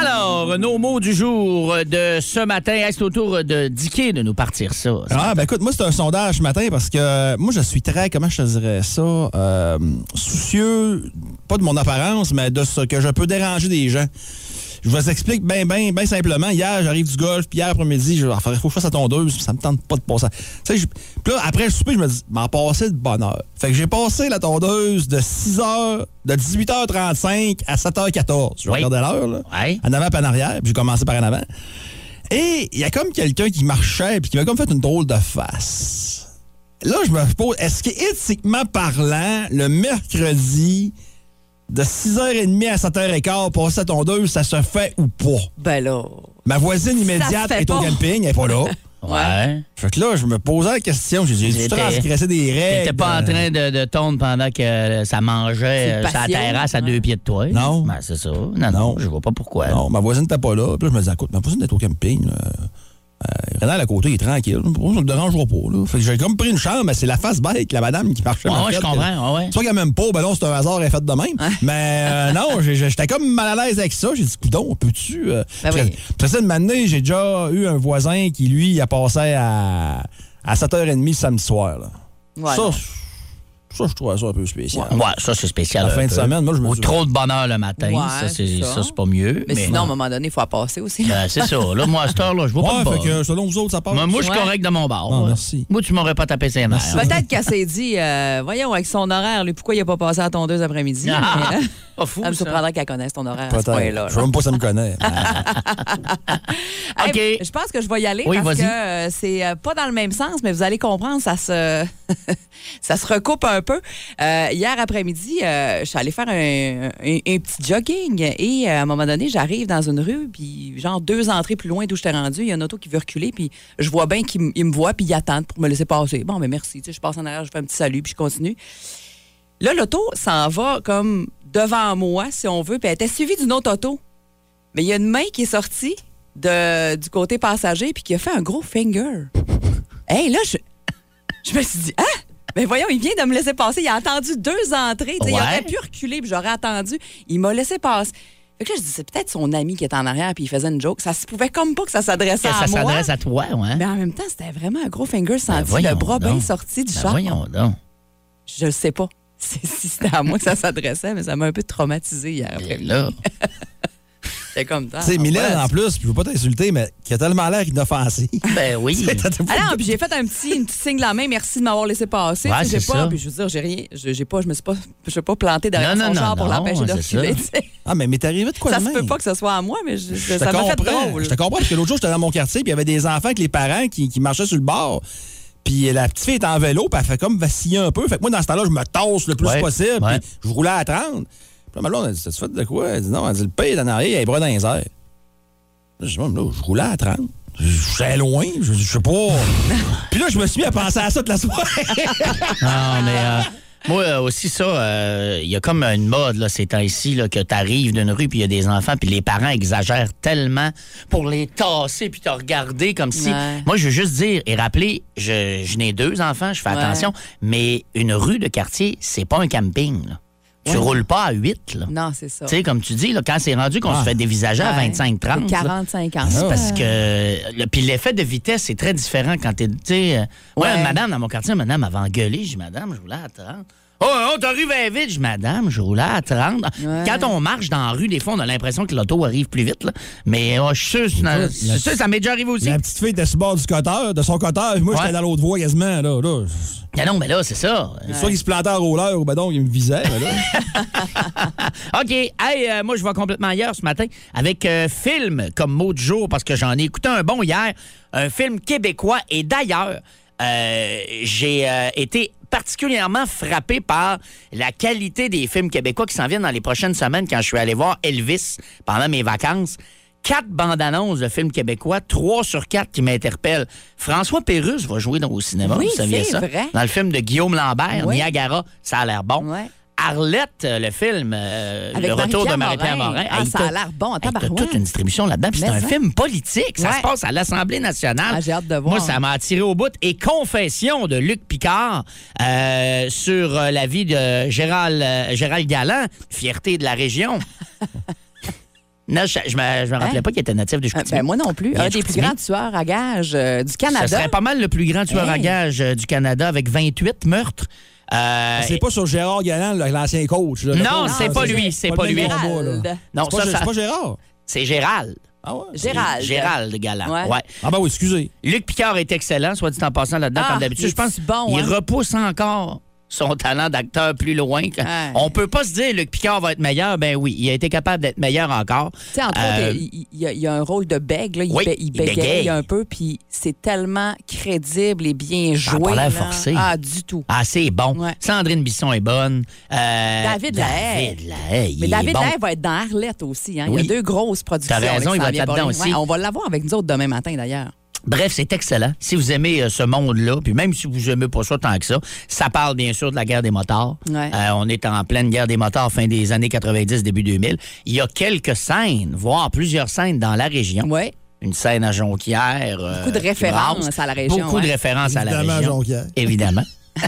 Alors, nos mots du jour de ce matin, est au tour de Dicky de nous partir ça. Ah, ben écoute, moi, c'est un sondage ce matin parce que euh, moi, je suis très, comment je te dirais ça, euh, soucieux, pas de mon apparence, mais de ce que je peux déranger des gens. Je vous explique bien, bien, bien simplement. Hier, j'arrive du golf, puis hier après-midi, je il faut que je fasse la tondeuse, puis ça me tente pas de passer. Tu sais, je- puis là, après le souper, je me dis, m'en passer de bonne heure. Fait que j'ai passé la tondeuse de 6h, de 18h35 à 7h14. Je Oui. regardais l'heure, là. En avant, puis en arrière, puis j'ai commencé par en avant. Et il y a comme quelqu'un qui marchait, puis qui m'a comme fait une drôle de face. Là, je me pose, est-ce que éthiquement parlant, le mercredi, de 6h30 à 7h15, passer à tondeuse, ça se fait ou pas? Ben là. Ma voisine immédiate est au camping, elle n'est pas là. Ouais. Fait que là, je me posais la question, j'ai dit, tu transgressé des règles. T'étais pas en train de, de tondre pendant que ça mangeait euh, sa patient. terrasse à deux pieds de toi. Non. Ben, c'est ça. Non, non, Non. je vois pas pourquoi. Non, ma voisine n'était pas là. Puis là, je me disais, écoute, ma voisine est au camping. Là. Euh, Rénal à côté, il est tranquille. On ne le dérangera pas. Là. Fait que j'ai comme pris une chambre, mais c'est la face bête, la madame qui marchait. Ouais, ouais, je comprends, ouais, ouais. Soit qu'elle m'aime pas, ben non, c'est un hasard, elle est faite de même. Mais euh, non, j'étais comme mal à l'aise avec ça. J'ai dit, coudon, peux-tu. euh, Ben oui. puis ça, une année, j'ai déjà eu un voisin qui, lui, il a passé à, à 7h30 samedi soir. Là. Ouais, ça, non. Ça, je trouvais ça un peu spécial. Ouais, ça, c'est spécial. La fin de semaine, moi, je me Ou trop de bonheur le matin. Ouais, ça, c'est c'est ça. ça, c'est pas mieux. Mais, sinon, à un moment donné, il faut en passer aussi. Ben, c'est ça. Là, moi, à cette heure-là, je vois pas Ouais, de fait que selon vous autres, ça passe. Moi, moi, je suis correct de mon bar. Ah, merci. Moi, tu m'aurais pas tapé ses nerfs. Peut-être qu'elle s'est dit, euh, voyons, avec son horaire, lui, pourquoi il n'a pas passé à ton deux après-midi? Pas fou, ça me surprendrait qu'elle connaisse ton horaire à ce point-là. Je sais même pas si ça me connaît. Hey, OK. je pense que je vais y aller Oui, parce vas-y. que euh, c'est euh, pas dans le même sens, mais vous allez comprendre, ça se, ça se recoupe un peu. Euh, hier après-midi, euh, je suis allée faire un, un- un petit jogging et euh, à un moment donné, j'arrive dans une rue, puis genre deux entrées plus loin d'où je t'ai rendu, il y a un auto qui veut reculer, puis je vois bien qu'il me voit, puis il attend pour me laisser passer. Bon, mais merci, tu sais, je passe en arrière, je fais un petit salut, puis je continue. Là, l'auto s'en va comme devant moi, si on veut, puis elle était suivie d'une autre auto. Mais il y a une main qui est sortie de, du côté passager puis qui a fait un gros finger. Hey, là, je, je me suis dit, ah! Mais voyons, il vient de me laisser passer. Il a attendu deux entrées. Il aurait pu reculer, puis j'aurais attendu. Il m'a laissé passer. Fait que là, je dis, c'est peut-être son ami qui est en arrière, puis il faisait une joke. Ça se pouvait comme pas que ça s'adressait Que à ça moi. s'adresse à toi, ouais. Mais en même temps, c'était vraiment un gros finger Ben, senti, le bras bien sorti du Ben, char. voyons donc. Je le sais pas si c'était à moi que ça s'adressait, mais ça m'a un peu traumatisé hier après. là, C'était comme ça. Tu sais, Mylène, en plus, puis je veux pas t'insulter, mais qui a tellement l'air inoffensif. ben oui. Ah non, puis j'ai fait un petit, une petite signe de la main, merci de m'avoir laissé passer. Ouais, j'ai c'est pas, ça. puis je veux dire, j'ai rien, je- j'ai pas, je me suis pas, je suis pas planté derrière Non, son non, char non, pour l'empêcher de c'est reculer. Ah, mais m'est arrivé de quoi Ça se peut pas que ce soit à moi, mais je- Je ça m'a fait drôle. Je te comprends parce que l'autre jour, j'étais dans mon quartier, puis il y avait des enfants avec les parents qui, qui marchaient sur le bord. Puis la petite fille est en vélo, puis elle fait comme vaciller un peu. Fait que moi, dans ce temps-là, je me tasse le plus Ouais, possible, puis je roulais à 30. Puis là, ma blonde, elle dit, tu fait de quoi? Elle dit, non, elle dit, le pays est en arrière, il a les bras dans les airs. Là, Je dis, là, je roulais à 30. Je suis loin, je, je sais pas. puis là, je me suis mis à penser à ça toute la soirée. Non, mais euh, moi euh, aussi, ça, euh, il y a comme une mode là, ces temps-ci là, que tu arrives d'une rue puis il y a des enfants puis les parents exagèrent tellement pour les tasser puis te regarder comme si. Ouais. Moi, je veux juste dire et rappeler, je, je n'ai deux enfants, je fais Ouais. attention, mais une rue de quartier, c'est pas un camping. là. Tu roules pas à 8. Là. Non, c'est ça. Tu sais, comme tu dis, là, quand c'est rendu qu'on Ah. se fait dévisager à Ouais. 25-30. là, 40-50. Ah, c'est parce que. le- Puis l'effet de vitesse, c'est très différent quand t'es. Tu sais. euh, ouais, madame dans mon quartier, madame avait engueulé. J'ai dit, madame, je voulais à 30. Oh, oh t'arrives vite. Je dis, madame, je roulais à 30. Ouais. Quand on marche dans la rue, des fois, on a l'impression que l'auto arrive plus vite. Là. Mais oh, je suis sûr, c'est- Écoute, je la- suis sûr, ça m'est déjà arrivé aussi. La petite fille était sur le bord du coteur, de son coteur, moi, Ouais. j'étais dans l'autre voie quasiment, là. là. Ah non, mais là, c'est ça. Soit qu'il se plantait en roller ou ben donc, il me visait, mais là. OK. Hey, euh, moi, je vais complètement ailleurs ce matin avec euh, film comme mot du jour parce que j'en ai écouté un bon hier, un film québécois. Et d'ailleurs, euh, j'ai euh, été particulièrement frappé par la qualité des films québécois qui s'en viennent dans les prochaines semaines quand je suis allé voir Elvis pendant mes vacances. Quatre bandes annonces de films québécois, trois sur quatre qui m'interpellent. François Pérusse va jouer dans, au cinéma, Oui, vous saviez c'est ça? vrai. Dans le film de Guillaume Lambert, Oui. Niagara, ça a l'air bon. Ouais. Arlette, euh, le film, euh, le retour de Marie-Pierre Morin. Ah, Hey, ça a l'air bon, hey, toute une distribution là-dedans, puis c'est un ça. film politique. Ça Ouais. se passe à l'Assemblée nationale. Ah, j'ai hâte de voir. Moi, ça m'a attiré au bout. Et Confession de Luc Picard euh, sur la vie de Gérald, euh, Gérald Galland, fierté de la région. non, je, je me, je me rappelais Hein? pas qu'il était natif de Chicoutimi. ben, moi non plus. Un des plus grands tueurs à gages euh, du Ce Canada. serait pas mal le plus grand tueur à gages euh, du Canada avec 28 meurtres. Euh, C'est pas sur Gérard Galland, l'ancien coach. là. Non, c'est pas lui, c'est pas lui. non, C'est pas, ça, c'est pas Gérard. c'est Gérald. Ah ouais? Gérald. Gérald Galland. Ouais. Ouais. Ah ben oui, excusez. Luc Picard est excellent, soit dit en passant là-dedans, Ah, comme d'habitude. Je pense bon, il hein? repousse encore son talent d'acteur plus loin. Ouais. On peut pas se dire Luc Picard va être meilleur. Ben oui, il a été capable d'être meilleur encore. Tu sais, entre Euh, autres, il, il y a, il y a un rôle de bègue, là. Il, Oui, bé- il il bégaye un peu, puis c'est tellement crédible et bien Ça a joué. pas forcé. Ah, du tout. Ah, c'est bon. Ouais. Sandrine Bisson est bonne. Euh, David Lahaye. David Lahaye, Mais David bon. Lahaye va être dans Arlette aussi. Hein. Il y a deux grosses productions. T'as raison, il va être là-dedans aussi. Ouais, on va l'avoir avec nous autres demain matin, d'ailleurs. Bref, c'est excellent. Si vous aimez euh, ce monde-là, puis même si vous aimez pas ça tant que ça, ça parle bien sûr de la guerre des motards. Ouais. Euh, on est en pleine guerre des motards, fin des années 90, début 2000. Il y a quelques scènes, voire plusieurs scènes dans la région. Oui. Une scène à Jonquière. euh, Beaucoup de références à la région, Beaucoup de ouais. références à la Évidemment, région. Jonquière. Évidemment.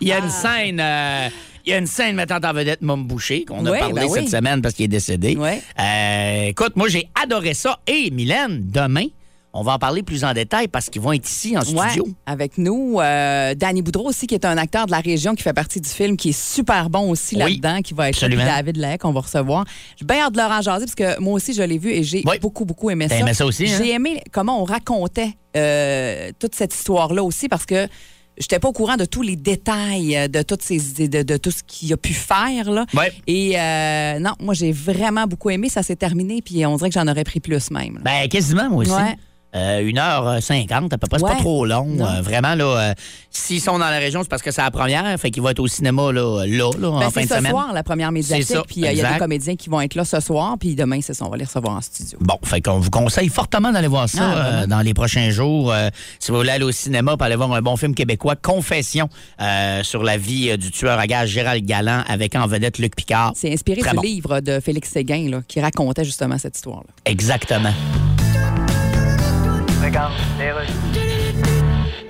Il y a une scène. euh, il y a une scène mettant en vedette Mom Boucher qu'on a Oui, parlé ben cette oui. semaine parce qu'il est décédé. Euh, écoute, moi j'ai adoré ça. Et Mylène, demain, on va en parler plus en détail parce qu'ils vont être ici en Ouais, studio. avec nous. Euh, Danny Boudreau aussi, qui est un acteur de la région qui fait partie du film, qui est super bon aussi Oui, là-dedans, qui va être absolument. David Lahaye qu'on va recevoir. J'ai bien hâte de leur en jaser, parce que moi aussi, je l'ai vu et j'ai Oui. beaucoup, beaucoup aimé ça. aimé ça aussi, hein? J'ai aimé comment on racontait euh, toute cette histoire-là aussi, parce que j'étais pas au courant de tous les détails euh, de toutes ces de, de tout ce qu'il a pu faire. Là. Ouais. Et euh, non, moi, j'ai vraiment beaucoup aimé. Ça s'est terminé, puis on dirait que j'en aurais pris plus même. là. Ben, quasiment, moi aussi. Ouais. Euh, 1h50 à peu près, c'est pas trop long. Euh, vraiment, là, euh, s'ils sont dans la région, c'est parce que c'est la première, fait qu'ils vont être au cinéma là, là, là, en Ben, fin c'est de ce semaine. soir, la première C'est médiatique. Puis euh, il y a des comédiens qui vont être là ce soir. Puis demain, c'est ça, on va les recevoir en studio. Bon, fait qu'on vous conseille fortement d'aller voir ça Ah, euh, vraiment? dans les prochains jours. Euh, si vous voulez aller au cinéma pour aller voir un bon film québécois, Confession euh, sur la vie euh, du tueur à gage Gérald Galland avec en vedette Luc Picard. C'est inspiré Très du bon. livre de Félix Séguin là, qui racontait justement cette histoire-là. Exactement. Legal, Taylor.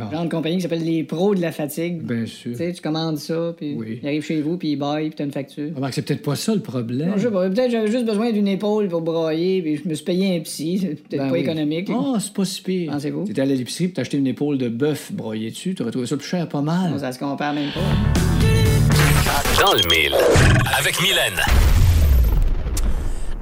D'accord. Genre de compagnie qui s'appelle les pros de la fatigue. Bien sûr. Tu sais, tu commandes ça, puis Oui. il arrive chez vous, puis il baille, puis t'as une facture. Remarque, c'est peut-être pas ça le problème. Non, je sais pas. Peut-être j'avais juste besoin d'une épaule pour broyer, puis je me suis payé un psy. C'est peut-être Ben pas oui. économique. Ah, c'est pas si pire. Pensez-vous? T'étais allé à l'épicerie puis t'as acheté une épaule de bœuf broyée dessus. T'aurais trouvé ça plus cher, pas mal. Non, ça se compare même pas. Dans le mille. Avec Mylène.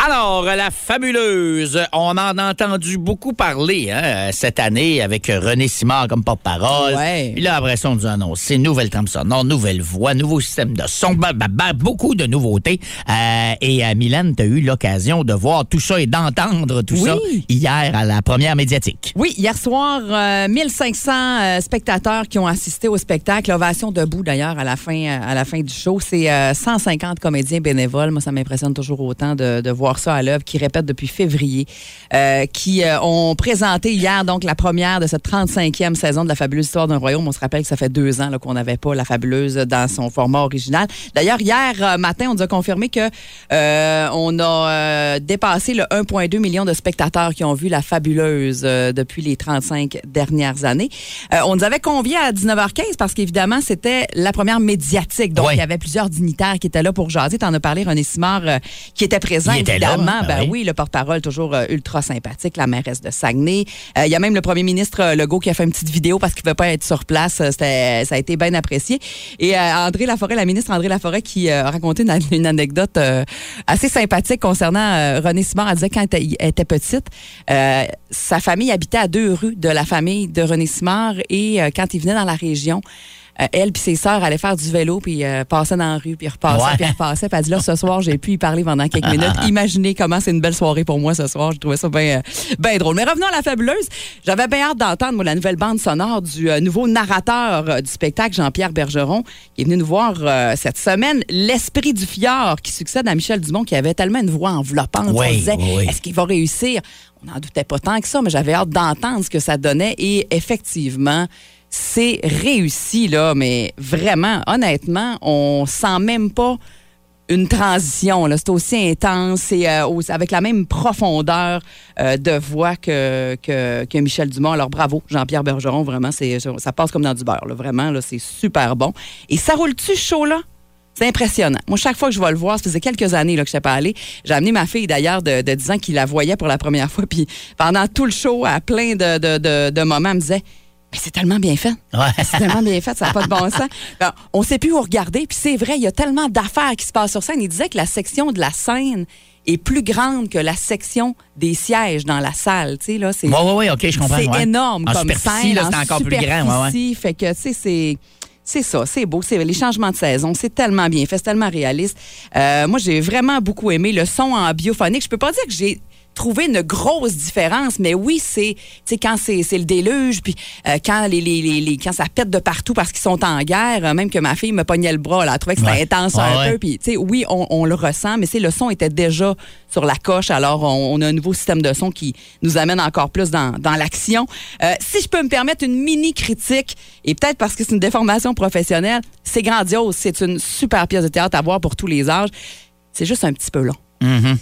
Alors, la fabuleuse, on en a entendu beaucoup parler hein, cette année avec René Simard comme porte-parole. Ouais. Puis là, après ça, on nous a annoncé nouvelle trame sonore, nouvelle voix, nouveau système de son, bah, bah, bah, beaucoup de nouveautés. Euh, et euh, Mylène, tu as eu l'occasion de voir tout ça et d'entendre tout ça hier à la première médiatique. Oui, hier soir, euh, 1500 euh, spectateurs qui ont assisté au spectacle. Ovation debout, d'ailleurs, à la fin, euh, à la fin du show. C'est euh, 150 comédiens bénévoles. Moi, ça m'impressionne toujours autant de, de voir voir ça à l'œuvre, qui répètent depuis février, euh, qui euh, ont présenté hier donc la première de cette 35e saison de la fabuleuse histoire d'un royaume. On se rappelle que ça fait deux ans qu'on n'avait pas la fabuleuse dans son format original. D'ailleurs, hier euh, matin, on nous a confirmé que euh, on a dépassé le 1,2 million de spectateurs qui ont vu la fabuleuse depuis les 35 dernières années. On nous avait conviés à 19h15 parce qu'évidemment, c'était la première médiatique. Donc, il y avait plusieurs dignitaires qui étaient là pour jaser. Tu en as parlé, René Simard, qui était présent, Il était là, évidemment. ben Ben oui. le porte-parole, toujours euh, ultra sympathique, la mairesse de Saguenay. Euh, Il y a même le premier ministre euh, Legault qui a fait une petite vidéo parce qu'il ne veut pas être sur place. C'était- ça a été bien apprécié. Et euh, André Laforêt, la ministre André Laforêt, qui euh, a raconté une, une anecdote euh, assez sympathique concernant euh, René Simard. Elle disait quand elle était- petite, euh, sa famille habitait à deux rues de la famille de René Simard et euh, quand il venait dans la région, euh, elle puis ses sœurs allaient faire du vélo puis euh, passaient dans la rue puis repassaient puis repassaient. Puis elle dit là ce soir j'ai pu y parler pendant quelques minutes. Imaginez comment c'est une belle soirée pour moi ce soir. Je trouvais ça bien bien drôle. Mais revenons à la fabuleuse. J'avais bien hâte d'entendre moi, la nouvelle bande sonore du euh, nouveau narrateur euh, du spectacle Jean-Pierre Bergeron qui est venu nous voir euh, cette semaine. L'esprit du fjord qui succède à Michel Dumont qui avait tellement une voix enveloppante. Oui, On disait oui. est-ce qu'il va réussir? On n'en doutait pas tant que ça, mais j'avais hâte d'entendre ce que ça donnait. Et effectivement, c'est réussi, là, mais vraiment, honnêtement, on sent même pas une transition. C'est aussi intense et euh, avec la même profondeur euh, de voix que, que, Michel Dumont. Alors bravo, Jean-Pierre Bergeron, vraiment, ça passe comme dans du beurre. là. Vraiment, là, c'est super bon. Et ça roule-tu chaud, là? C'est impressionnant. Moi, chaque fois que je vais le voir, ça faisait quelques années là, que je n'étais pas. J'ai amené ma fille, d'ailleurs, de, de 10 ans, qui la voyait pour la première fois. Puis pendant tout le show, à plein de, de, de, de moments, elle me disait Mais c'est tellement bien fait. Ouais. C'est tellement bien fait, ça n'a pas de bon sens. Ben, on ne sait plus où regarder. Puis c'est vrai, il y a tellement d'affaires qui se passent sur scène. Il disait que la section de la scène est plus grande que la section des sièges dans la salle. Tu sais, là, c'est Oui, oui, oui, OK, je comprends. c'est ouais. énorme En comme superficie, scène. en c'est encore plus grand. Ouais, ouais. superficie. Fait que, tu sais, c'est... C'est ça, c'est beau. C'est les changements de saison, c'est tellement bien fait, c'est tellement réaliste. Euh, moi, j'ai vraiment beaucoup aimé le son en biophonique. Je peux pas dire que j'ai trouvé une grosse différence, mais oui, c'est tu sais quand c'est le déluge, puis euh, quand les, les, les, les- quand ça pète de partout parce qu'ils sont en guerre, euh, même que ma fille me pognait le bras, là, elle trouvait que c'était Ouais. intense Ouais, un ouais. peu, puis tu sais oui, on, on le ressent, mais c'est le son était déjà sur la coche, alors on, on a un nouveau système de son qui nous amène encore plus dans, dans l'action. Euh, si je peux me permettre une mini critique, et peut-être parce que c'est une déformation professionnelle, c'est grandiose, c'est une super pièce de théâtre à voir pour tous les âges. C'est juste un petit peu long.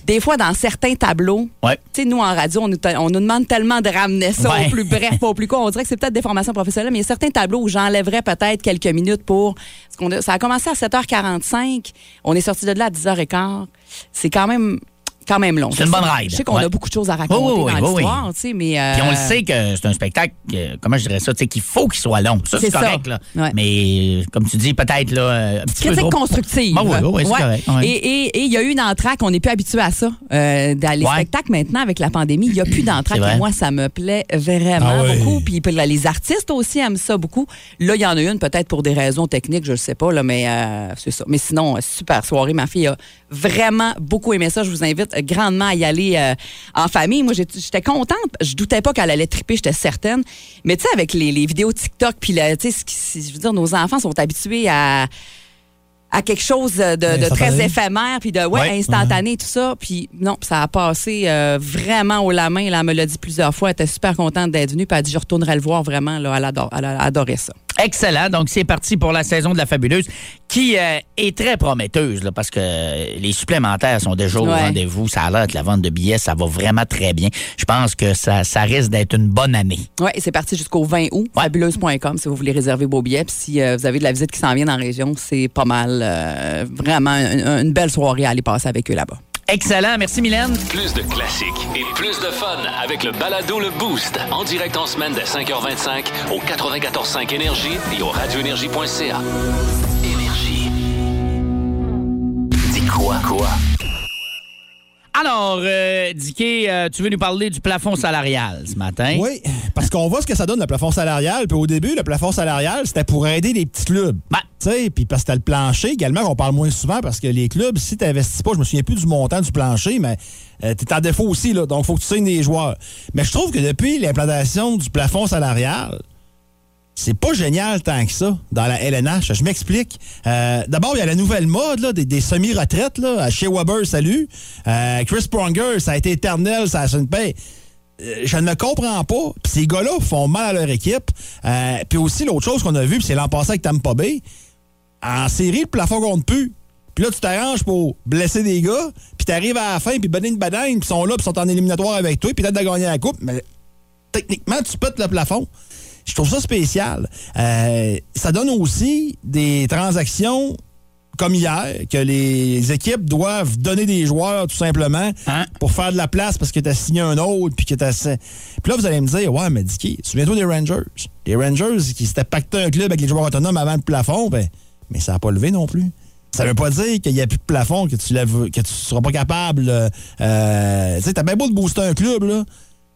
Des fois, dans certains tableaux, Ouais. tu sais, nous, en radio, on nous, te- on nous demande tellement de ramener ça Ouais. au plus bref, pas au plus court. On dirait que c'est peut-être des formations professionnelles, mais il y a certains tableaux où j'enlèverais peut-être quelques minutes pour. parce qu'on a- ça a commencé à 7h45. On est sorti de là à 10h15. C'est quand même. Quand même long. C'est une bonne ride. Je sais qu'on Ouais. a beaucoup de choses à raconter Oui, oui, oui, dans l'histoire, tu sais, mais... euh, Puis on le sait que c'est un spectacle, que- comment je dirais ça, tu sais, qu'il faut qu'il soit long. Ça, c'est C'est ça. correct, là. Ouais. Mais comme tu dis, peut-être, là, euh, un petit peu critique trop- constructive. Ben oui, oui, oui, c'est Ouais. correct. ouais. Et il y a eu une entraque, on n'est plus habitué à ça. Euh, dans les Ouais. spectacles maintenant, avec la pandémie, il n'y a plus d'entraque. Moi, ça me plaît vraiment Ah beaucoup. Puis les artistes aussi aiment ça beaucoup. Là, il y en a une, peut-être pour des raisons techniques, je ne sais pas, là, mais euh, c'est ça. Mais sinon, euh, super soirée. Ma fille a vraiment beaucoup aimé ça. Je vous invite grandement à y aller euh, en famille. Moi, j'étais contente. Je doutais pas qu'elle allait triper, j'étais certaine. Mais tu sais, avec les, les vidéos TikTok, puis là, tu sais, je veux dire, nos enfants sont habitués à à quelque chose de, de très éphémère, puis de ouais, Ouais. instantané, tout ça. Puis non, ça a passé euh, vraiment au la main. Là, elle me l'a dit plusieurs fois. Elle était super contente d'être venue. Puis elle a dit, je retournerai le voir vraiment. Là, elle, adore, elle a adoré ça. Excellent. Donc, c'est parti pour la saison de la Fabuleuse qui euh, est très prometteuse là, parce que euh, les supplémentaires sont déjà au Ouais. rendez-vous. Ça a l'air que la vente de billets, ça va vraiment très bien. Je pense que ça, ça risque d'être une bonne année. Oui, c'est parti jusqu'au 20 août. Fabuleuse.com si vous voulez réserver vos billets. Puis si euh, vous avez de la visite qui s'en vient dans la région, c'est pas mal. euh, vraiment une, une belle soirée à aller passer avec eux là-bas. Excellent. Merci, Mylène. Plus de classiques et plus de fun avec le balado Le Boost. En direct en semaine dès 5h25 au 94.5 Énergie et au radioénergie.ca. Énergie. Dis quoi, quoi? Alors, euh, Dicky, euh, tu veux nous parler du plafond salarial ce matin? Oui, parce qu'on voit ce que ça donne, le plafond salarial. Puis au début, le plafond salarial, c'était pour aider les petits clubs. Ben. Tu sais, puis parce que t'as le plancher également, qu'on parle moins souvent, parce que les clubs, si t'investis pas, je me souviens plus du montant du plancher, mais euh, t'es en défaut aussi, là. Donc, faut que tu signes des joueurs. Mais je trouve que depuis l'implantation du plafond salarial, c'est pas génial tant que ça dans la LNH. Je m'explique. Euh, D'abord, il y a la nouvelle mode des, semi-retraites. Chez Weber, salut. Euh, Chris Pronger, ça a été éternel, ça a une paix. Euh, Je ne comprends pas. Puis ces gars-là font mal à leur équipe. Puis aussi, l'autre chose qu'on a vu, puis c'est l'an passé avec Tampa Bay, en série, le plafond compte plus. Puis là, tu t'arranges pour blesser des gars, puis t'arrives à la fin, puis badine badine, puis ils sont là, puis sont en éliminatoire avec toi, puis peut-être de gagner la coupe, mais techniquement, tu pètes le plafond. Je trouve ça spécial. Euh, ça donne aussi des transactions comme hier, que les équipes doivent donner des joueurs tout simplement Hein? pour faire de la place parce que tu as signé un autre. Puis que t'as... Puis là, vous allez me dire, ouais, mais Dicky, souviens-toi des Rangers. Les Rangers qui s'étaient pacté un club avec les joueurs autonomes avant le plafond, ben, mais ça n'a pas levé non plus. Ça veut pas dire qu'il n'y a plus de plafond, que tu lèves, que tu seras pas capable. euh, euh, tu sais, t'as bien beau de booster un club, là.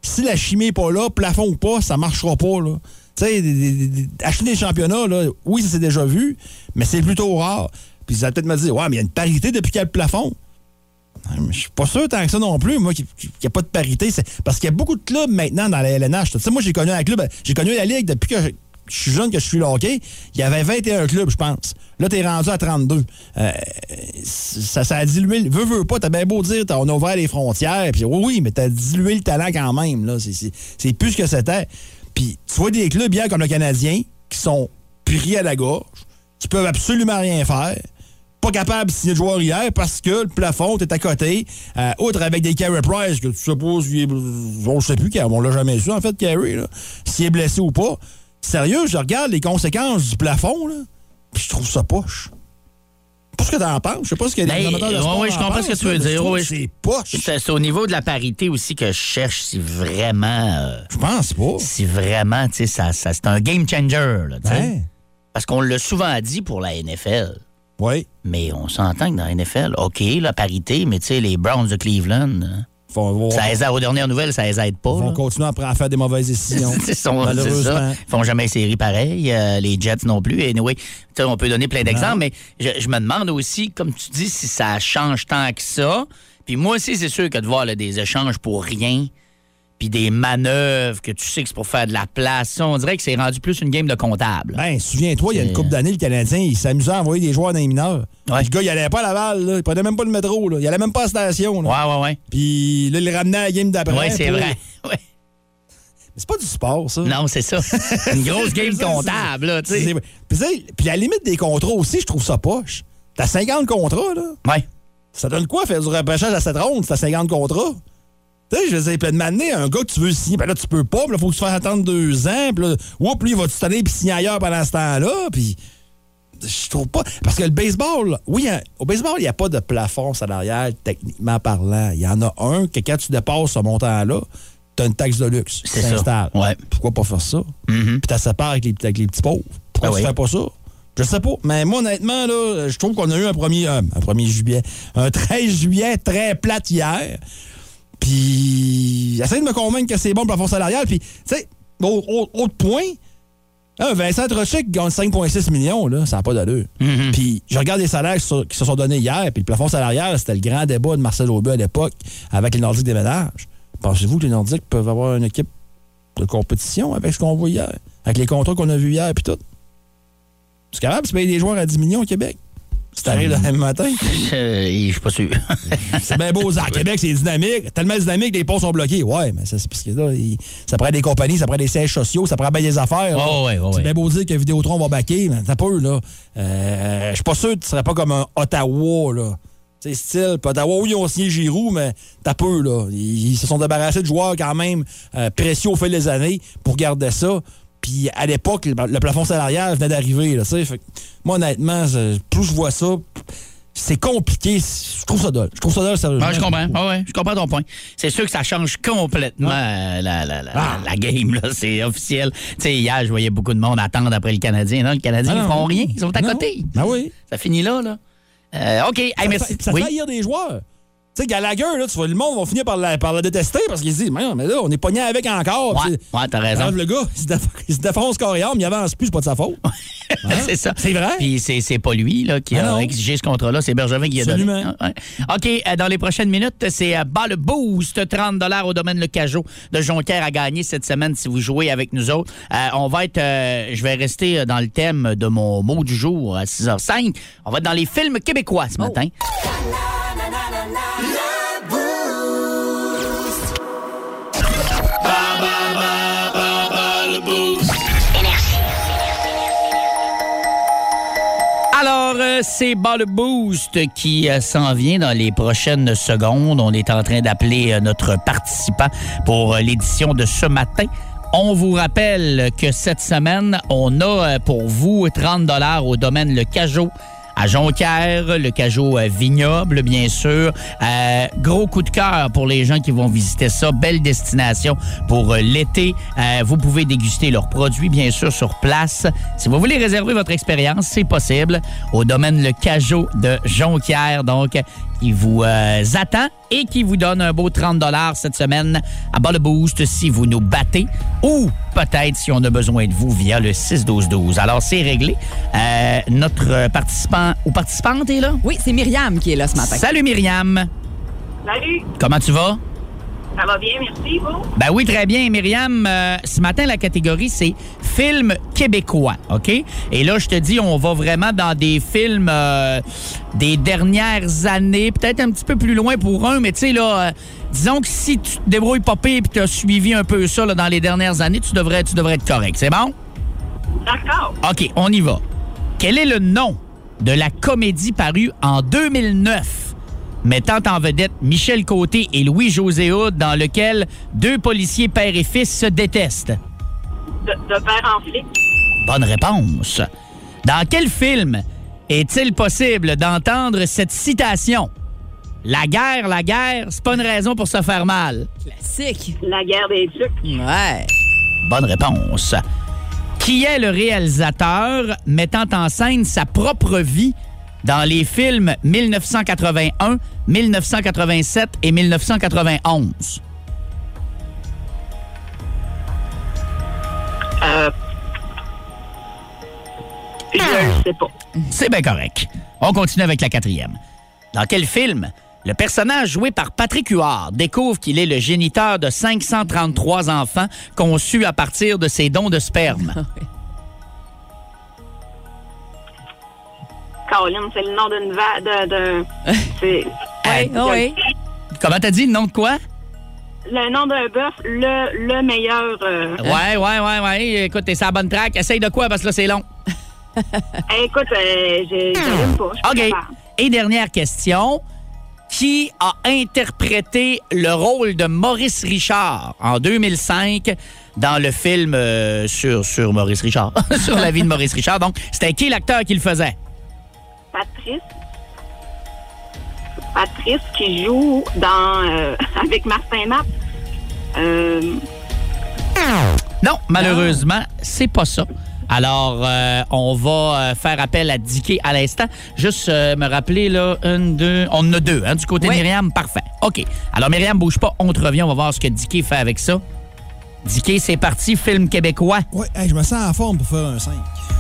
Si la chimie n'est pas là, plafond ou pas, ça marchera pas, là. Tu sais, acheter des championnats, là, oui, ça s'est déjà vu, mais c'est plutôt rare. Puis vous allez peut-être me dire, ouais, mais il y a une parité depuis qu'il y a le plafond. Je suis pas sûr tant que ça non plus, moi, qu'il n'y a pas de parité. Parce qu'il y a beaucoup de clubs maintenant dans la LNH. Tu sais, moi, j'ai connu un club, j'ai connu la Ligue depuis que je, suis jeune, que je suis hockey. Il y avait 21 clubs, je pense. Là, t'es rendu à 32. Euh, ça, a dilué. le- Veux, veux pas, t'as bien beau dire, on a ouvert les frontières. Puis oui, oui, mais t'as dilué le talent quand même. c'est plus ce que c'était. Puis tu vois des clubs hier comme le Canadien qui sont pris à la gorge, qui peuvent absolument rien faire pas capable de signer de joueur hier parce que le plafond est à côté. Euh, outre avec des Carey Price, que tu s'il est- on ne sait plus, on l'a jamais su, en fait, Carey, s'il est blessé ou pas. Sérieux, je regarde les conséquences du plafond, là, puis je trouve ça poche. Pas ce que t'en penses. Je sais pas ce que les Ben, amateurs de sport ouais, je en comprends ce que tu veux dire, C'est poche. C'est au niveau de la parité aussi que je cherche si vraiment. euh, Je pense pas. si vraiment, tu sais, ça, ça- c'est un game changer, là. Hein? Parce qu'on l'a souvent dit pour la NFL. Oui. Mais on s'entend que dans la NFL, OK, la parité, mais tu sais, les Browns de Cleveland, Vont, vont- ça les aide, aux dernières nouvelles, ça les aide pas. vont là. continuer à, à faire des mauvaises décisions. Ils sont- malheureusement. ça. Ils font jamais série pareil. euh, les Jets non plus. Et anyway, on peut donner plein d'exemples, mais je, je me demande aussi, comme tu dis, si ça change tant que ça. Puis moi aussi, c'est sûr que de voir là, des échanges pour rien, puis des manœuvres que tu sais que c'est pour faire de la place, ça, on dirait que c'est rendu plus une game de comptable. Ben, souviens-toi, il y a une couple d'années, le Canadien, il s'amusait à envoyer des joueurs dans les mineurs. Ouais. Le gars, il allait pas à Laval, là. il prenait même pas le métro, là. il allait même pas à la station. là. Ouais, ouais, ouais. Puis là, il le ramenait à la game d'après. Ouais, c'est vrai. Ouais. Mais c'est pas du sport, ça. Non, c'est ça. une grosse game comptable, là, tu sais. Puis, la limite des contrats aussi, je trouve ça poche. T'as 50 contrats, là. Ouais. Ça donne quoi faire du repêchage à cette ronde t'as 50 contrats? Tu sais, je veux dire, puis de m'amener un gars que tu veux signer, ben là, tu peux pas, puis là, faut que tu fasses attendre deux ans, puis là, oups, lui, il va te tanner puis signer ailleurs pendant ce temps-là, puis je trouve pas. Parce que le baseball, oui, hein, au baseball, il n'y a pas de plafond salarial, techniquement parlant. Il y en a un que quand tu dépasses ce montant-là, tu as une taxe de luxe. C'est qui ça. s'installe. Ouais. Pourquoi pas faire ça? Mhm. Puis tu sépares avec les, avec les petits pauvres. Pourquoi Ah tu oui. fais pas ça? Je sais pas. Mais moi, honnêtement, là, je trouve qu'on a eu un premier, euh, un premier juillet, un 13 juillet très plate hier. Puis, essaye de me convaincre que c'est bon le plafond salarial. Puis, tu sais, au- au- autre point, hein, Vincent Trochet qui gagne 5,6 millions, là, ça n'a pas d'allure. Mhm. Puis, je regarde les salaires qui, sont- qui se sont donnés hier, puis le plafond salarial, c'était le grand débat de Marcel Aubé à l'époque avec les Nordiques des ménages. Pensez-vous que les Nordiques peuvent avoir une équipe de compétition avec ce qu'on voit hier? Avec les contrats qu'on a vus hier, puis tout? C'est capable de payer des joueurs à 10 millions au Québec? C'est arrivé le même matin? Je suis pas sûr. C'est bien beau, ça. À Québec, c'est dynamique. Tellement dynamique, les ponts sont bloqués. Ouais, mais ça, c'est parce que là, il- ça prend des compagnies, ça prend des sièges sociaux, ça prend bien des affaires. Ouais, c'est ouais. bien beau dire que Vidéotron va baquer, mais t'as peu, là. Euh, Je suis pas sûr que tu serais pas comme un Ottawa, là. Sais, style, puis Ottawa, oui, ils ont signé Giroud, mais t'as peu, là. Ils, ils se sont débarrassés de joueurs quand même euh, précieux au fil des années pour garder ça. Puis à l'époque, le, plafond salarial venait d'arriver, là. Fait que moi, honnêtement, je- plus je vois ça, c'est compliqué. Je trouve ça dole. Je trouve ça dole, sérieusement. Ouais, je comprends. Ah ouais, je comprends ton point. C'est sûr que ça change complètement la, la, la, Ah. la game, là. C'est officiel. Tu sais, hier, je voyais beaucoup de monde attendre après le Canadien. Non, le Canadien, Ah ils feront rien. Ils sont à Non. côté. Ben oui. Ça finit là, là. Euh, OK. Hey, Ça merci. Ça oui? fait des joueurs. Sais, Gallagher, là, tu vois, le monde va finir par la, par la détester parce qu'il se dit, mais, là, on est pogné avec encore. Ouais, ouais, t'as raison. Le gars, il se, déf- il se défonce mais il avance plus, c'est pas de sa faute. c'est ça. C'est vrai? Puis c'est, pas lui là, qui Ah a exigé ce contrat-là, c'est Bergevin qui a donné. Absolument. Ah, ouais. OK, euh, dans les prochaines minutes, c'est euh, bas le boost, 30 au domaine Le Cajot de Jonquière à gagner cette semaine si vous jouez avec nous autres. Euh, on va être, euh, je vais rester dans le thème de mon mot du jour à 6h05. On va être dans les films québécois ce matin. Alors, c'est Bas le Boost qui euh, s'en vient dans les prochaines secondes. On est en train d'appeler euh, notre participant pour euh, l'édition de ce matin. On vous rappelle que cette semaine, on a pour vous 30 dollars au domaine Le Cajot à Jonquière, le Cajot euh, Vignoble, bien sûr. Euh, gros coup de cœur pour les gens qui vont visiter ça. Belle destination pour euh, l'été. Euh, vous pouvez déguster leurs produits, bien sûr, sur place. Si vous voulez réserver votre expérience, c'est possible au domaine Le Cajot de Jonquière, donc, qui vous attend et qui vous donne un beau 30 cette semaine à bas le boost si vous nous battez ou peut-être si on a besoin de vous via le 6-12-12. Alors, c'est réglé. Euh, notre participant ou participante est là? Oui, c'est Myriam qui est là ce matin. Salut Myriam. Salut, Comment tu vas? Ça va bien, merci, vous? Ben oui, très bien, Myriam. Euh, ce matin, la catégorie, c'est film québécois, OK? Et là, je te dis, on va vraiment dans des films euh, des dernières années, peut-être un petit peu plus loin pour un, mais tu sais, là, euh, disons que si tu te débrouilles pas pire et tu as suivi un peu ça là, dans les dernières années, tu devrais, tu devrais être correct. C'est bon? D'accord. OK, on y va. Quel est le nom de la comédie parue en 2009 mettant en vedette Michel Côté et Louis-José Hood dans lequel deux policiers père et fils se détestent? De, de père en flic. Bonne réponse. Dans quel film est-il possible d'entendre cette citation? La guerre, la guerre, c'est pas une raison pour se faire mal. Classique. La guerre des ducs. Ouais. Bonne réponse. Qui est le réalisateur mettant en scène sa propre vie dans les films 1981, 1987 et 1991? Euh, je le sais pas. C'est bien correct. On continue avec la quatrième. Dans quel film le personnage joué par Patrick Huard découvre qu'il est le géniteur de 533 enfants conçus à partir de ses dons de sperme? Caroline, c'est le nom d'une va... de... de c'est... Oui, je- oui. Comment t'as dit le nom de quoi? Le nom d'un bœuf, le, le meilleur... euh, Ouais, ouais, ouais, ouais. Écoute, t'es sur la bonne track. Essaye de quoi parce que là, c'est long. eh, écoute, euh, j'ai- j'arrive pas. suis OK. pas. Et dernière question. Qui a interprété le rôle de Maurice Richard en 2005 dans le film euh, sur, sur Maurice Richard, sur la vie de Maurice Richard? Donc, c'était qui l'acteur qui le faisait? Patrice. Patrice qui joue dans... euh, avec Martin. Euh, Non, malheureusement, c'est pas ça. Alors, euh, on va faire appel à Dicky à l'instant. Juste euh, me rappeler, là, une, deux... On en a deux, hein, du côté Oui. de Myriam. Parfait. OK. Alors, Myriam, bouge pas. On te revient. On va voir ce que Dicky fait avec ça. Dicky, c'est parti. Film québécois. Ouais, hey, je me sens en forme pour faire un 5.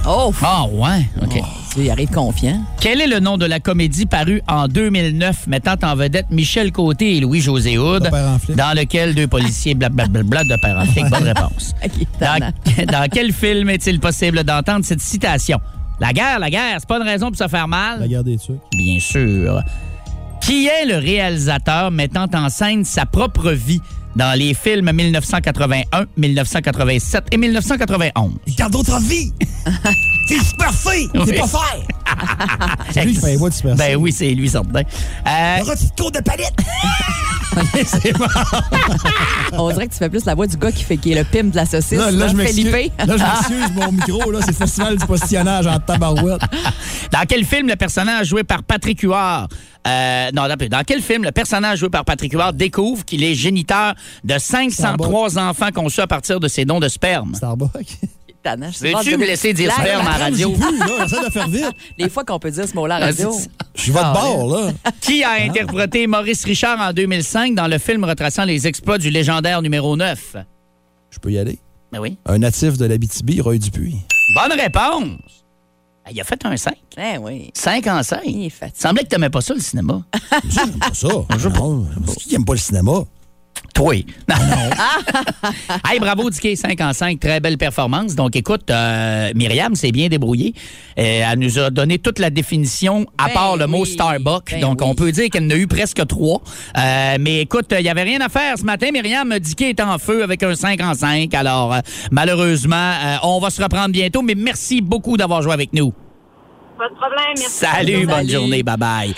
Oh, Ah, ouais. OK. tu y arrives confiant. Quel est le nom de la comédie parue en 2009 mettant en vedette Michel Côté et Louis-José Hood, De père en flic. dans lequel deux policiers blablabla de père en flic? Bonne réponse. OK, Dans, dans quel film est-il possible d'entendre cette citation? La guerre, la guerre, c'est pas une raison pour se faire mal? La guerre des trucs. Bien sûr. Qui est le réalisateur mettant en scène sa propre vie? Dans les films 1981, 1987 et 1991? Garde d'autres vies! c'est super! Oui. C'est pas faire! c'est lui qui fait les voix de super Ben oui, c'est lui, certain. Euh, Le petite cour de palette! c'est bon. On dirait que tu fais plus la voix du gars qui fait qui est le pimp de la saucisse. Là, là, je m'excuse. Felipe. Là, je m'excuse, mon micro, là, c'est le festival du postillonnage en tabarouette. Dans quel film le personnage joué par Patrick Huard euh, non, dans quel film le personnage joué par Patrick Huard découvre qu'il est géniteur de 503 enfants conçus à partir de ses dons de sperme? Starbucks. Tannant, je suis Veux-tu me laisser dire à la radio? J'ai plus, là, j'essaie de faire vite. Les fois qu'on peut dire ce mot-là à la radio. Je suis votre bord, là. Qui a interprété Maurice Richard en 2005 dans le film retraçant les exploits du légendaire numéro 9? Je peux y aller? Ben oui. Un natif de l'Abitibi, Roy Dupuis. Bonne réponse! Il a fait un 5. Eh oui. 5 en 5. Il est fatigué. Semblait que t'aimais pas ça, le cinéma. J'aime pas ça. Non, Qui aime pas le cinéma? Toi. Non. hey, bravo, Dicky, 5 en 5. Très belle performance. Donc, écoute, euh, Myriam s'est bien débrouillée. Euh, elle nous a donné toute la définition, à Ben part le mot Starbucks. ben Donc, oui. on peut dire qu'elle en a eu presque trois. Euh, mais écoute, il n'y avait rien à faire ce matin. Myriam, Dicky est en feu avec un 5 en 5. Alors, euh, malheureusement, euh, on va se reprendre bientôt. Mais merci beaucoup d'avoir joué avec nous. Pas de problème, merci. Salut, bonne Salut. journée. Bye-bye.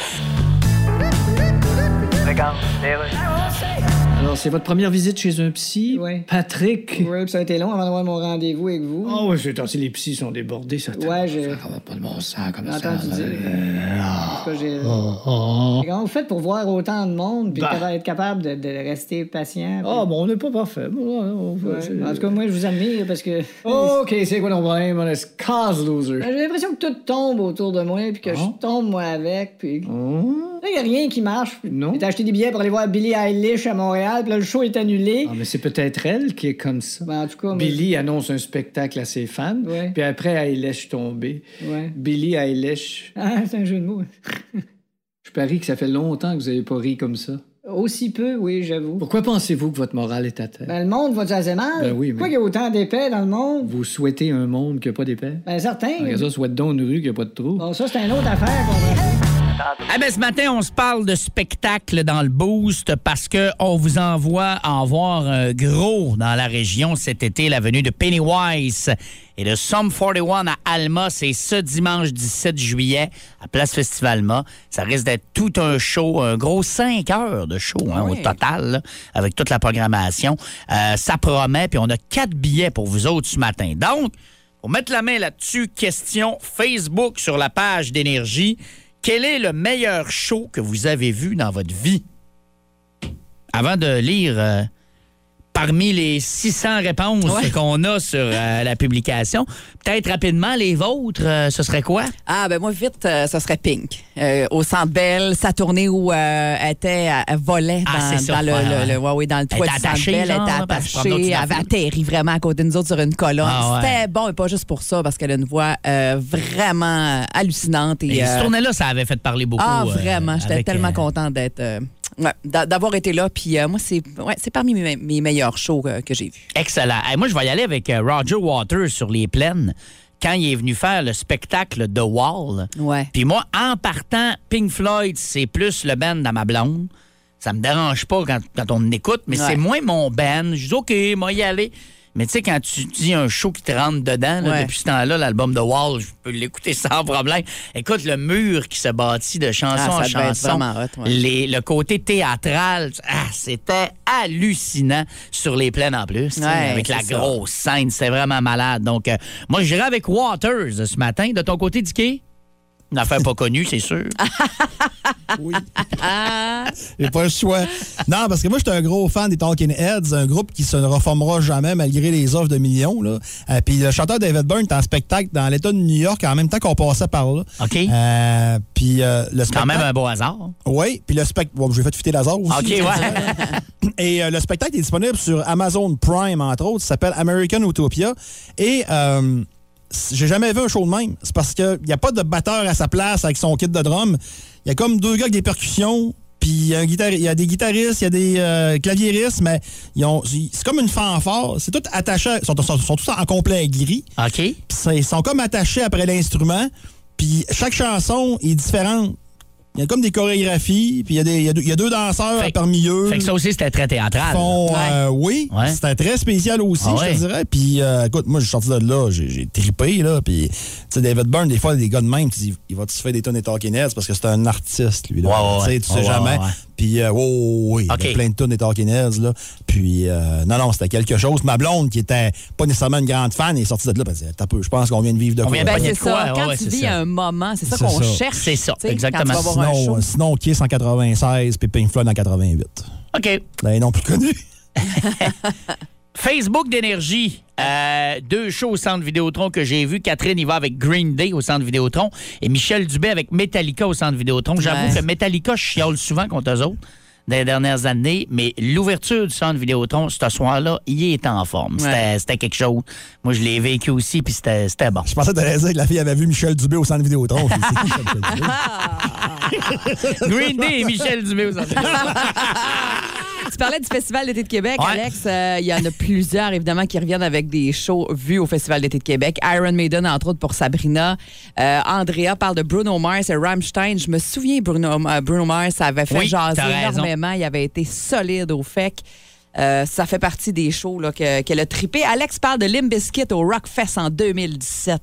Alors, c'est votre première visite chez un psy? Ouais. Patrick? Puis ça a été long avant d'avoir mon rendez-vous avec vous. Oh, ouais, c'est si les psys sont débordés, ça Ouais, je- Ça va pas de bon sens comme J'ai ça. dire. Euh, j'ai- oh, oh. Comment vous faites pour voir autant de monde puis Bah. être capable de, de rester patient? puis- Ah, bon, on n'est pas parfait. Bon, on- on- Ouais. En tout cas, moi, je vous admire parce que. OK, c'est quoi ton problème? On est cause loser. Ben, J'ai l'impression que tout tombe autour de moi, puis que Ah. je tombe moi avec, puis. Oh. Là, il a rien qui marche. Non. J'ai acheté des billets pour aller voir Billie Eilish à Montréal, puis là, le show est annulé. Ah, mais c'est peut-être elle qui est comme ça. Ben, en tout cas, moi- Billy annonce un spectacle à ses fans, Ouais. puis après, Eilish tombé. Ouais. Billy Eilish. Ah, c'est un jeu de mots. Je parie que ça fait longtemps que vous n'avez pas ri comme ça. Aussi peu, oui, j'avoue. Pourquoi pensez-vous que votre morale est à terre? Ben, le monde va-tu assez mal? Ben oui, mais- Pourquoi il y a autant d'épais dans le monde? Vous souhaitez un monde qui n'a pas d'épais? Ben, certain. Regarde ça, souhaite donc une rue qui n'a pas de trou. Bon, ça, c'est une autre affaire qu'on va Ah ben, ce matin, on se parle de spectacle dans le boost parce que on vous envoie en voir un gros dans la région cet été, la venue de Pennywise et de Sum 41 à Alma. C'est ce dimanche 17 juillet à Place Festivalma. Ça risque d'être tout un show, un gros 5 heures de show hein, au total, là, avec toute la programmation. Euh, ça promet, puis on a quatre billets pour vous autres ce matin. Donc, pour mettre la main là-dessus, question Facebook sur la page d'énergie. Quel est le meilleur show que vous avez vu dans votre vie? Avant de lire euh, parmi les 600 réponses Ouais. qu'on a sur euh, la publication, peut-être rapidement les vôtres, euh, ce serait quoi? Ah, ben moi, vite, euh, ce serait Pink. Euh, au Centre Bell, sa tournée où elle était, elle volait dans, Ah, dans le, Ouais, le- ouais. le- ouais, ouais, dans le toit du Centre attachée, Bell. Elle était attachée. Elle avait atterri vraiment à côté de nous autres sur une colonne. Ah. C'était bon, et pas juste pour ça, parce qu'elle a une voix vraiment hallucinante. Et, Et euh, ce tournée-là, ça avait fait parler beaucoup. ah, vraiment. J'étais tellement contente d'être. Ouais, d'avoir été là. Puis euh, moi, c'est ouais, parmi mes, mes meilleurs shows euh, que j'ai vus. Excellent. Hey, moi, je vais y aller avec euh, Roger Waters sur les plaines quand il est venu faire le spectacle The Wall. Ouais. Puis moi, en partant, Pink Floyd, c'est plus le band dans ma blonde. Ça me dérange pas quand, quand on écoute, mais Ouais. c'est moins mon band. Je dis, OK, moi y aller. Mais tu sais, quand tu dis un show qui te rentre dedans, là, Ouais. depuis ce temps-là, l'album The Wall, je peux l'écouter sans problème. Écoute, le mur qui se bâtit de chanson Ah, en chanson. vraiment hot, ouais. les- le côté théâtral, ah, c'était hallucinant sur les plaines en plus. Ouais, avec la ça. grosse scène, c'est vraiment malade. Donc, euh, moi, j'irai avec Waters ce matin. De ton côté, Dicky? Une affaire pas connue, c'est sûr. Oui. J'ai pas le choix. Non, parce que moi, j'étais un gros fan des Talking Heads, un groupe qui se ne reformera jamais malgré les offres de millions. Là. Euh, Puis le chanteur David Byrne est en spectacle dans l'État de New York en même temps qu'on passait par là. OK. Euh, puis euh, le Quand spectacle. même un beau hasard. Oui, puis le spectacle. Bon, j'ai fait fuiter Lazare aussi. OK, ouais. Et le spectacle est disponible sur Amazon Prime, entre autres. Ça s'appelle American Utopia. Et euh, j'ai jamais vu un show de même. C'est parce qu'il n'y a pas de batteur à sa place avec son kit de drum. Il y a comme deux gars avec des percussions. Puis il y, a y des guitaristes, il y a des euh, claviéristes, mais ils ont- c'est comme une fanfare. C'est tout attaché. Ils sont, sont- sont tous en complet gris. OK. Ils sont comme attachés après l'instrument. Puis chaque chanson est différente. Il y a comme des chorégraphies, puis il y a, des, il y a deux, il y a deux danseurs Fait- parmi eux. Fait que ça aussi, c'était très théâtral. font, euh, oui, Ouais. c'était très spécial aussi, Ah je ouais. te dirais. Puis, euh, écoute, moi, je suis sorti de là, j'ai trippé, là. Puis, tu sais, David Byrne, des fois, des gars de même, tu dis, il va-tu se faire des tonnes des Talking Heads parce que c'est un artiste, lui. là. Ouais, ouais, Tu sais, tu sais jamais. ouais. Puis, euh, ouais, ouais, ouais, il y avait plein de tonnes des Talking Heads, là. Puis, euh, non, non, c'était quelque chose. Ma blonde, qui était pas nécessairement une grande fan, est sortie de là. T'as peu, je pense qu'on vient de vivre de On quoi? vient Ben, c'est ça. Quand ouais, tu vis ça. un moment, c'est ça qu'on cherche. C'est ça, exactement. Un show. Sinon, sinon, Kiss en 96, puis Pink Floyd en 88. OK. Là, non plus connu. Facebook d'énergie. Euh, deux shows au Centre Vidéotron que j'ai vu. Catherine y va avec Green Day au Centre Vidéotron et Michel Dubé avec Metallica au Centre Vidéotron. J'avoue Ouais. que Metallica, je chiale souvent contre eux autres. Des dernières années, mais l'ouverture du centre Vidéotron, ce soir-là, il est en forme. C'était Ouais. c'était quelque chose. Moi, je l'ai vécu aussi, puis c'était c'était bon. Je pensais que t'allais dire que la fille avait vu Michel Dubé au centre Vidéotron. Je dis, C'est qui, Michel Dubé? Green Day et Michel Dubé au centre Tu parlais du Festival d'été de Québec, Ouais. Alex. Euh, Il y en a plusieurs, évidemment, qui reviennent avec des shows vus au Festival d'été de Québec. Iron Maiden, entre autres, pour Sabrina. Euh, Andrea parle de Bruno Mars et Rammstein. Je me souviens, Bruno, euh, Bruno Mars, ça avait fait Oui, jaser énormément. Il avait été solide au FEC. Euh, ça fait partie des shows qu'elle a trippé. Alex parle de Limp Bizkit au Rockfest en 2017.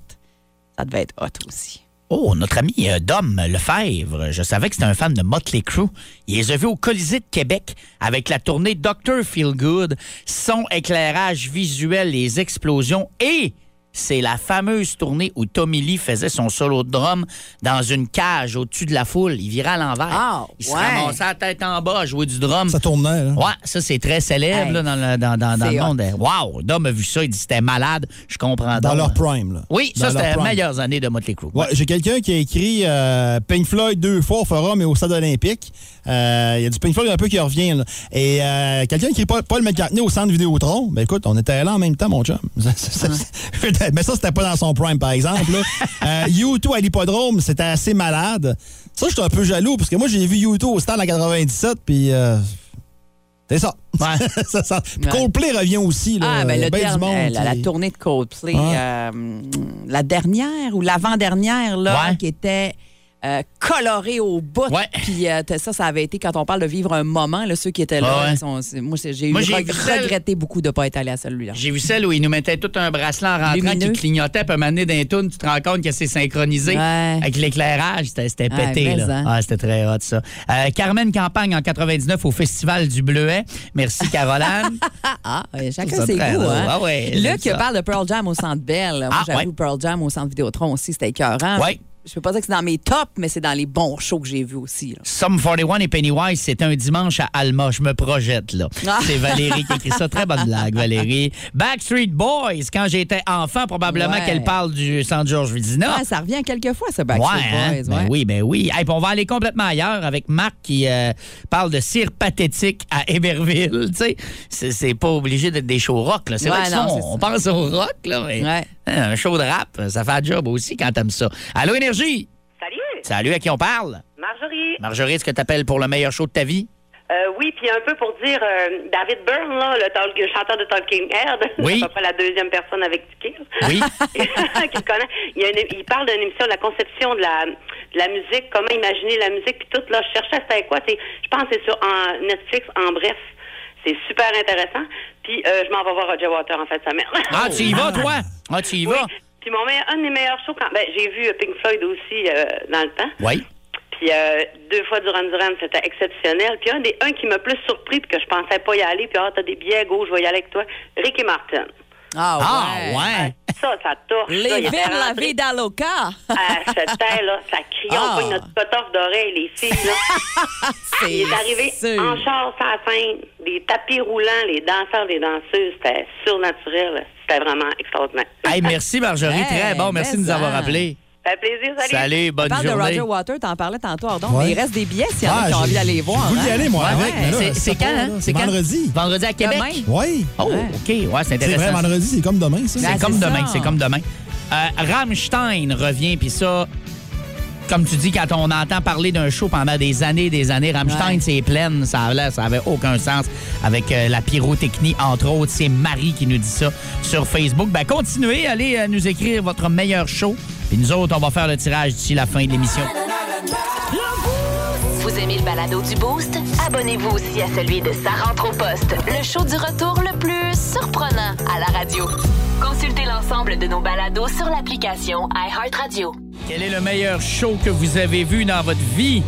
Ça devait être hot aussi. Oh, notre ami euh, Dom Lefebvre, je savais que c'était un fan de Motley Crue. Il les a vus au Colisée de Québec avec la tournée Dr. Feelgood, son éclairage visuel, les explosions et c'est la fameuse tournée où Tommy Lee faisait son solo de drum dans une cage au-dessus de la foule. Il virait à l'envers. Ah, il se ouais. ramassait la tête en bas à jouer du drum. Ça tournait, là. Ouais, ça c'est très célèbre Hey, là, dans le, dans, dans- le monde. Wow, Dom a vu ça, il dit c'était malade. Je comprends Dans donc. leur prime, là. Oui, Dans ça c'était les meilleures années de Motley Crue. Ouais, j'ai quelqu'un qui a écrit euh, Pink Floyd deux fois au Forum et au Stade olympique. Euh, Il y a du Pink Floyd un peu qui revient. là. Et euh, quelqu'un qui écrit Paul, Paul McCartney au centre Vidéotron. Ben écoute, on était là en même temps, mon chum. Mais ça, c'était pas dans son prime, par exemple. là. Euh, U2 à l'hippodrome, c'était assez malade. Ça, j'étais un peu jaloux, parce que moi, j'ai vu U2 au stade en 97, puis... euh, c'est ça. Ouais. Ça, ça- Puis Ouais. Coldplay revient aussi. Là. Ah, ben le dernier- monde la, la tournée de Coldplay, euh, la dernière ou l'avant-dernière, là, Ouais. qui était euh, colorée au bout. Puis euh, ça, ça avait été, quand on parle de vivre un moment, là, ceux qui étaient là, ouais. ils sont- moi, j'ai celle- regretté beaucoup de ne pas être allé à celui-là. J'ai vu celle où il nous mettait tout un bracelet en rentrant Lumineux. qui clignotait, puis donné, d'un tourne, tu te rends compte que c'est synchronisé Ouais. avec l'éclairage. C'était c'était Ouais, pété, là. hein. Ah, c'était très hot, ça. Euh, Carmen Campagne en 99 au Festival du Bleuet. Merci, Caroline. Ah, chacun ses goûts. Hein? Ah ouais, Luc parle de Pearl Jam au Centre Bell. Moi, Ah, j'avoue. Pearl Jam au Centre Vidéotron aussi, c'était écœurant. Ouais. Je peux pas dire que c'est dans mes tops, mais c'est dans les bons shows que j'ai vus aussi. là. Sum 41 et Pennywise, c'était un dimanche à Alma. Je me projette, là. Ah. C'est Valérie qui écrit ça. Très bonne blague, Valérie. Backstreet Boys, quand j'étais enfant, probablement Ouais. qu'elle parle du Centre Georges Vézina. Ouais, ça revient quelques fois, ce Ouais, Backstreet hein? Boys. Ben oui, ben oui. Hey, on va aller complètement ailleurs avec Marc qui euh, parle de cire pathétique à Héberville. Tu sais, c'est, pas obligé d'être des shows rock. Là. C'est vrai non, on, on pense au rock, là, mais hein, un show de rap, ça fait un job aussi quand t'aimes ça. Allô, Énergie? Salut, Salut, à qui on parle? Marjorie. Marjorie, est-ce que t'appelles pour le meilleur show de ta vie? Euh, oui, puis un peu pour dire euh, David Byrne, là, le, talk- le chanteur de Talking Head, Oui. près la deuxième personne avec Tiki, Oui. qui le connaît. Il, y a une- il parle d'une émission de la conception de la, de la musique, comment imaginer la musique, puis tout. Là, je cherchais c'était quoi. Je pense que c'est sur en Netflix, en bref. C'est super intéressant. Puis euh, je m'en vais voir Roger Water en fait sa mère. Ah, tu y vas, toi? Ah, tu y Oui. vas? Puis mon meilleur- un de mes meilleurs shows, quand, ben, j'ai vu euh, Pink Floyd aussi euh, dans le temps. Oui. Puis euh, deux fois Duran Duran, c'était exceptionnel. Puis un des un qui m'a plus surpris puis que je pensais pas y aller, puis ah t'as des billets go, je vais y aller avec toi, Ricky Martin. Ah, Ah, ouais. ouais. Ça, ça torche. là. Les villes, la vida loca. à c'était là, ça criait, Ah. on notre potoff d'oreille, les filles, là. Il est arrivé sûr. en char la scène, des tapis roulants, les danseurs, les danseuses, c'était surnaturel. C'était vraiment extraordinaire. Hey, merci, Marjorie. Hey, Très bon. Merci de nous avoir ça. Ça fait plaisir, salut. Salut, bonne Parle de journée. Roger Water, t'en parlais tantôt, Ordon. Ouais. Mais il reste des billets s'il y en a Ah, qui ont envie d'aller voir. le goût d'y hein? aller, moi, Ouais, avec, ouais. là, C'est- quand, hein? C'est quand? vendredi. Vendredi à Québec? Demain. Oui. Oh. OK. Ouais, c'est C'est vrai, intéressant. vendredi, c'est comme demain, ça. C'est comme c'est demain, c'est comme demain. Rammstein revient, puis ça, comme tu dis, quand on entend parler d'un show pendant des années des années, Rammstein, Ouais. c'est plein, ça avait, ça avait aucun sens avec euh, la pyrotechnie, entre autres. C'est Marie qui nous dit ça sur Facebook. Ben, continuez, allez euh, nous écrire votre meilleur show. Puis nous autres, on va faire le tirage d'ici la fin de l'émission. Vous aimez le balado du Boost? Abonnez-vous aussi à celui de Sa rentre au poste, le show du retour le plus surprenant à la radio. Consultez l'ensemble de nos balados sur l'application iHeartRadio. Quel est le meilleur show que vous avez vu dans votre vie?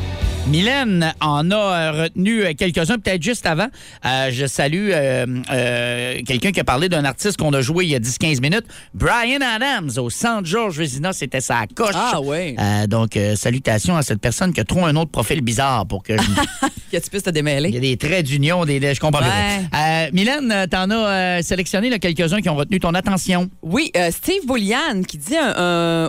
Mylène en a euh, retenu euh, quelques-uns, peut-être juste avant. Euh, je salue euh, euh, quelqu'un qui a parlé d'un artiste qu'on a joué il y a 10-15 minutes, Brian Adams, au Centre Georges Vézina. C'était sa coche. Ah. Euh, donc, salutations à cette personne qui a trouvé un autre profil bizarre pour que je... Que tu puisses te Il y démêler. a des traits d'union, des, je comprends Ouais. Mylène, t'en as sélectionné quelques-uns qui ont retenu ton attention. Oui, Steve Boulian qui dit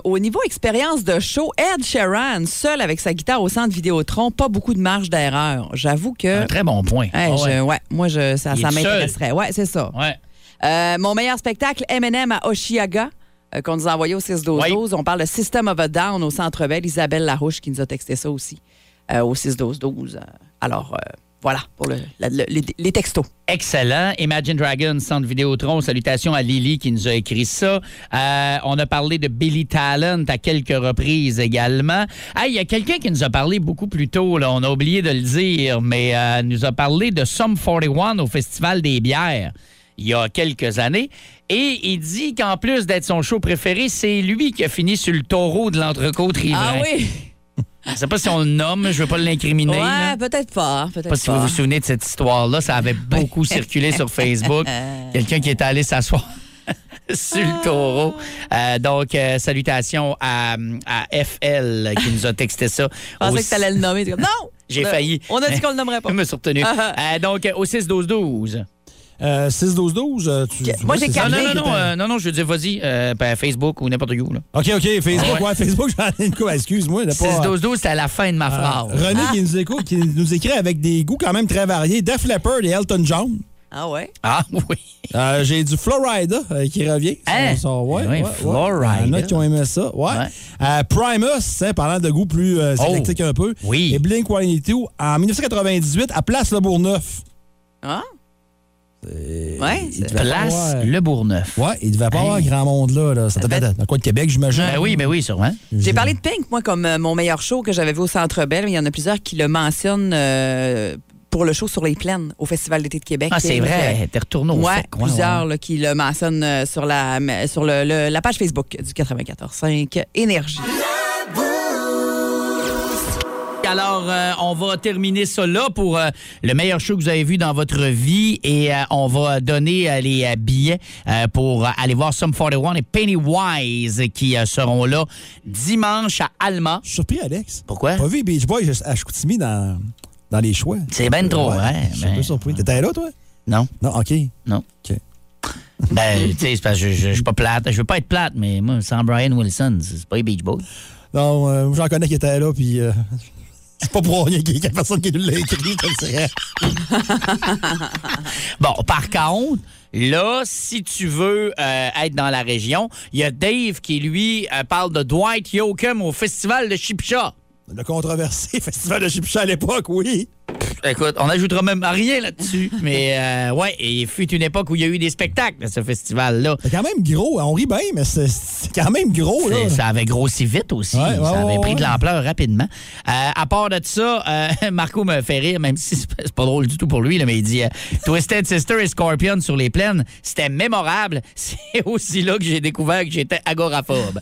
au niveau expérience de show, Ed Sheeran, seul avec sa guitare au centre Vidéotron, Pas beaucoup de marge d'erreur. J'avoue que. Un très bon point. Hey, Ah je- ouais. ouais, moi, je, ça, m'intéresserait. Ouais, c'est ça. Ouais. Euh, mon meilleur spectacle, M&M à Oshiaga, euh, qu'on nous a envoyé au 6-12-12. On parle de System of a Down au Centre Bell. Isabelle Larouche qui nous a texté ça aussi euh, au 6-12-12. Euh, alors, euh, voilà pour le- la- le- les, les textos. Excellent. Imagine Dragons, Centre Vidéotron. Salutations à Lily qui nous a écrit ça. Euh, on a parlé de Billy Talent à quelques reprises également. Ah, Il y a quelqu'un qui nous a parlé beaucoup plus tôt. Là. On a oublié de le dire, mais euh, nous a parlé de Sum 41 au Festival des bières il y a quelques années. Et il dit qu'en plus d'être son show préféré, c'est lui qui a fini sur le taureau de l'entrecôte riverain. Ah oui? Je sais pas si on le nomme, je veux pas l'incriminer. là. Ouais, peut-être pas. Peut-être Je sais pas. si vous vous souvenez de cette histoire-là. Ça avait beaucoup circulé sur Facebook. Quelqu'un qui est allé s'asseoir sur le taureau. Euh, donc, euh, salutations à, à FL qui nous a texté ça. Je pensais que tu allais le nommer. Non! J'ai failli. On a dit qu'on le nommerait pas. Je me suis retenu. Euh, donc, euh, au 6-12-12. Euh, 6-12-12, euh, tu, tu Moi, j'ai c'est Non, non, non, Carnet, non, euh, non, non, je veux dire, vas-y, euh, ben, Facebook ou n'importe où. là. OK, OK, Facebook, Ouais. ouais, Facebook, j'en ai une coupe, excuse-moi. là, pas- 6-12-12, c'est à la fin de ma Ah, phrase. René qui, nous écoute, qui nous écrit avec des goûts quand même très variés. Def Leppard et Elton John. Ah ouais? Ah oui. Euh, J'ai du Florida euh, qui revient. Hein? ça- ouais, Oui, ouais, ouais. Florida. Il y en a qui ont aimé ça. Ouais. Ouais. Euh, Primus, hein, parlant de goût plus euh, Oh. éclectique un peu. Oui. Et Blink 182 en 1998 à Place Le Bourgneuf. Ah? Euh, Ouais, il c'est- devait Place avoir- Le Bourgneuf. Ouais, il devait pas avoir Hey. grand monde là. là. Ça devait Ben- être dans coin de Québec, j'imagine. Ben oui, ben oui, sûrement. J'ai parlé de Pink, moi, comme euh, mon meilleur show que j'avais vu au Centre Bell. Il y en a plusieurs qui le mentionnent euh, pour le show sur les plaines au Festival d'été de Québec. Ah, c'est vrai. T'es retourné au Ouais, plusieurs ouais. là, qui le mentionnent euh, sur la, sur le- le- la page Facebook du 94.5 Énergie. Alors, euh, on va terminer ça là pour euh, le meilleur show que vous avez vu dans votre vie et euh, on va donner les billets pour aller voir Sum 41 et Pennywise qui seront là dimanche à Alma. Je suis surpris, Alex. Pourquoi? Pas vu Beach Boys à Chicoutimi dans, dans les choix. C'est ben trop, hein? Je suis un Ben, peu surpris. T'étais là, toi? non, Non, OK. non. OK. Ben, tu sais, c'est parce que je, je, je suis pas plate. Je veux pas être plate, mais moi, sans Brian Wilson, c'est c'est pas les Beach Boys. Non, euh, j'en connais qui étaient là, puis euh, c'est pas pour rien qu'il y a personne qui nous l'a écrit, je dirais. Bon, par contre, là, si tu veux euh, être dans la région, il y a Dave qui, lui, euh, parle de Dwight Yoakam au festival de Chipcha. Le controversé festival de Chipcha à l'époque, oui. Écoute, on n'ajoutera même rien là-dessus. mais euh, ouais, et il fut une époque où il y a eu des spectacles à ce festival-là. C'est quand même gros. On rit bien, mais c'est- quand même gros, là. Ça avait grossi vite aussi. Ouais, ouais, ça avait ouais, pris de l'ampleur rapidement. Euh, à part de ça, euh, Marco me fait rire, même si c'est pas- drôle du tout pour lui, là, mais il dit euh, Twisted Sister et Scorpion sur les plaines, c'était mémorable. C'est aussi là que j'ai découvert que j'étais agoraphobe.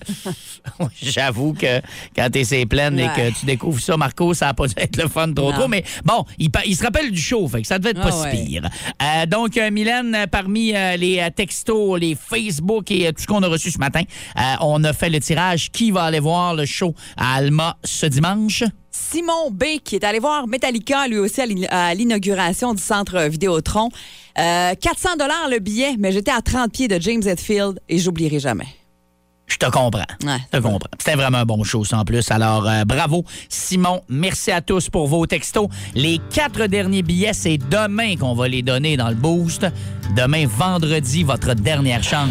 J'avoue que quand t'es ces plaines et que tu découvres ça, Marco, ça n'a pas dû être le fun trop Non. trop. Mais bon, il, il se rappelle du show, fait que ça devait être pas Ah si ouais. pire. Euh, donc, euh, Mylène, euh, parmi euh, les textos, les Facebook et tout ce qu'on a reçu ce matin, on a fait le tirage. Qui va aller voir le show à Alma ce dimanche? Simon B, qui est allé voir Metallica, lui aussi, à l'in- à l'inauguration du centre Vidéotron. Euh, 400 le billet, mais j'étais à 30 pieds de James Hetfield et j'oublierai jamais. Je te comprends. Ouais. Je te comprends. C'était vraiment un bon show, ça, en plus. Alors, euh, bravo, Simon. Merci à tous pour vos textos. Les quatre derniers billets, c'est demain qu'on va les donner dans le boost. Demain, vendredi, votre dernière chance.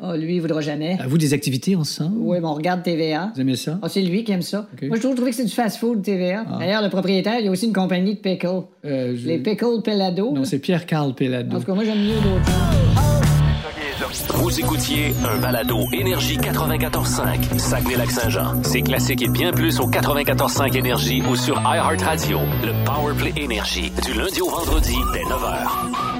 Oh, lui, il voudra jamais. À vous des activités ensemble? Oui, mais on regarde TVA. Vous aimez ça? Ah, c'est lui qui aime ça. Moi, j'ai toujours trouvé que c'est du fast-food, TVA. D'ailleurs, le propriétaire, il y a aussi une compagnie de pickles. Euh, je- Les pickles Pelado. Non, c'est Pierre-Carl En Pelado. tout cas, moi, j'aime mieux genre. Vous écoutiez un balado Énergie 94.5, Saguenay-Lac-Saint-Jean. C'est classique et bien plus au 94.5 Énergie ou sur iHeartRadio. Le Powerplay Énergie, du lundi au vendredi dès 9h.